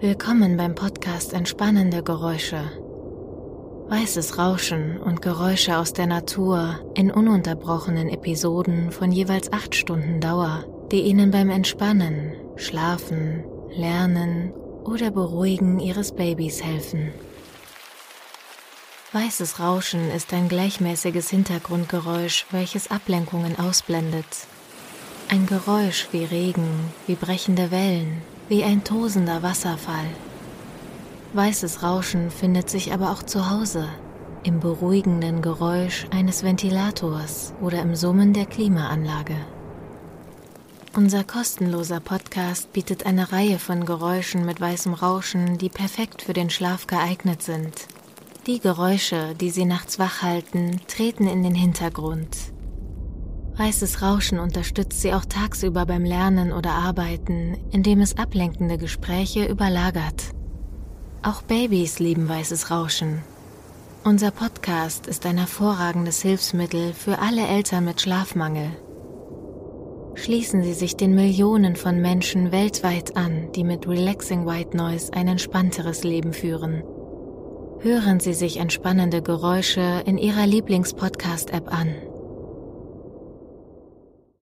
Willkommen beim Podcast Entspannende Geräusche. Weißes Rauschen und Geräusche aus der Natur in ununterbrochenen Episoden von jeweils acht Stunden Dauer, die Ihnen beim Entspannen, Schlafen, Lernen oder Beruhigen Ihres Babys helfen. Weißes Rauschen ist ein gleichmäßiges Hintergrundgeräusch, welches Ablenkungen ausblendet. Ein Geräusch wie Regen, wie brechende Wellen, wie ein tosender Wasserfall. Weißes Rauschen findet sich aber auch zu Hause, im beruhigenden Geräusch eines Ventilators oder im Summen der Klimaanlage. Unser kostenloser Podcast bietet eine Reihe von Geräuschen mit weißem Rauschen, die perfekt für den Schlaf geeignet sind. Die Geräusche, die sie nachts wach halten, treten in den Hintergrund. Weißes Rauschen unterstützt sie auch tagsüber beim Lernen oder Arbeiten, indem es ablenkende Gespräche überlagert. Auch Babys lieben weißes Rauschen. Unser Podcast ist ein hervorragendes Hilfsmittel für alle Eltern mit Schlafmangel. Schließen Sie sich den Millionen von Menschen weltweit an, die mit Relaxing White Noise ein entspannteres Leben führen Hören Sie sich entspannende Geräusche in Ihrer Lieblingspodcast-App an.